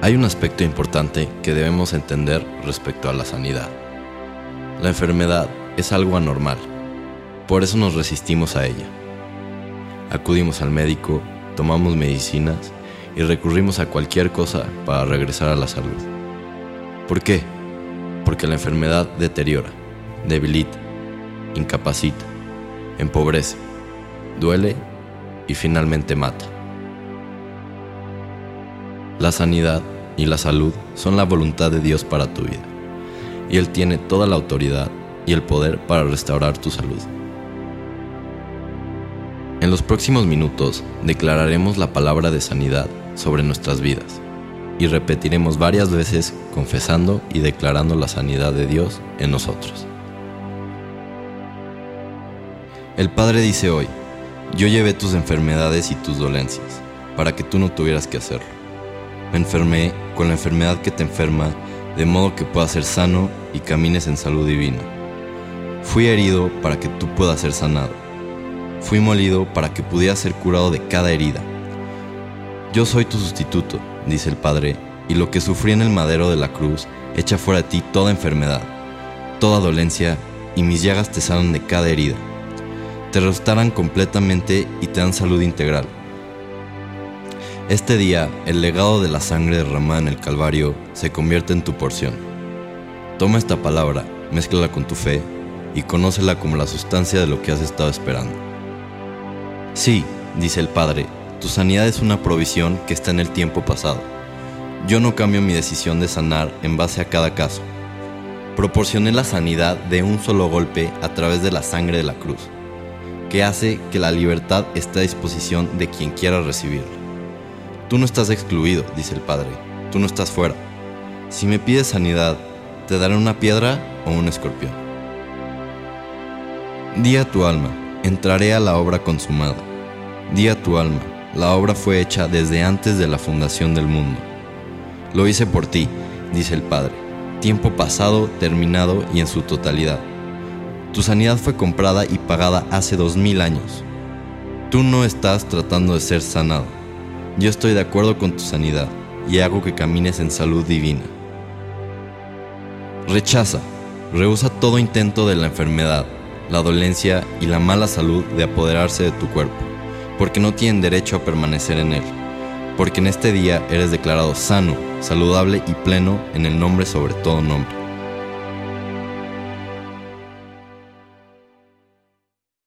Hay un aspecto importante que debemos entender respecto a la sanidad. La enfermedad es algo anormal, por eso nos resistimos a ella. Acudimos al médico, tomamos medicinas y recurrimos a cualquier cosa para regresar a la salud. ¿Por qué? Porque la enfermedad deteriora, debilita, incapacita, empobrece, duele y finalmente mata. La sanidad y la salud son la voluntad de Dios para tu vida, y Él tiene toda la autoridad y el poder para restaurar tu salud. En los próximos minutos declararemos la palabra de sanidad sobre nuestras vidas y repetiremos varias veces confesando y declarando la sanidad de Dios en nosotros. El Padre dice hoy, yo llevé tus enfermedades y tus dolencias, para que tú no tuvieras que hacerlo. Me enfermé con la enfermedad que te enferma, de modo que puedas ser sano y camines en salud divina. Fui herido para que tú puedas ser sanado. Fui molido para que pudieras ser curado de cada herida. Yo soy tu sustituto, dice el Padre, y lo que sufrí en el madero de la cruz echa fuera de ti toda enfermedad, toda dolencia, y mis llagas te sanan de cada herida. Te restauran completamente y te dan salud integral. Este día, el legado de la sangre derramada en el Calvario se convierte en tu porción. Toma esta palabra, mézclala con tu fe y conócela como la sustancia de lo que has estado esperando. Sí, dice el Padre, tu sanidad es una provisión que está en el tiempo pasado. Yo no cambio mi decisión de sanar en base a cada caso. Proporcioné la sanidad de un solo golpe a través de la sangre de la cruz, que hace que la libertad esté a disposición de quien quiera recibirla. Tú no estás excluido, dice el Padre, tú no estás fuera. Si me pides sanidad, te daré una piedra o un escorpión. Di a tu alma, entraré a la obra consumada. Di a tu alma, la obra fue hecha desde antes de la fundación del mundo. Lo hice por ti, dice el Padre, tiempo pasado, terminado y en su totalidad. Tu sanidad fue comprada y pagada hace dos mil años. Tú no estás tratando de ser sanado yo estoy de acuerdo con tu sanidad y hago que camines en salud divina. Rechaza, rehúsa todo intento de la enfermedad, la dolencia y la mala salud de apoderarse de tu cuerpo, porque no tienen derecho a permanecer en él, porque en este día eres declarado sano, saludable y pleno en el nombre sobre todo nombre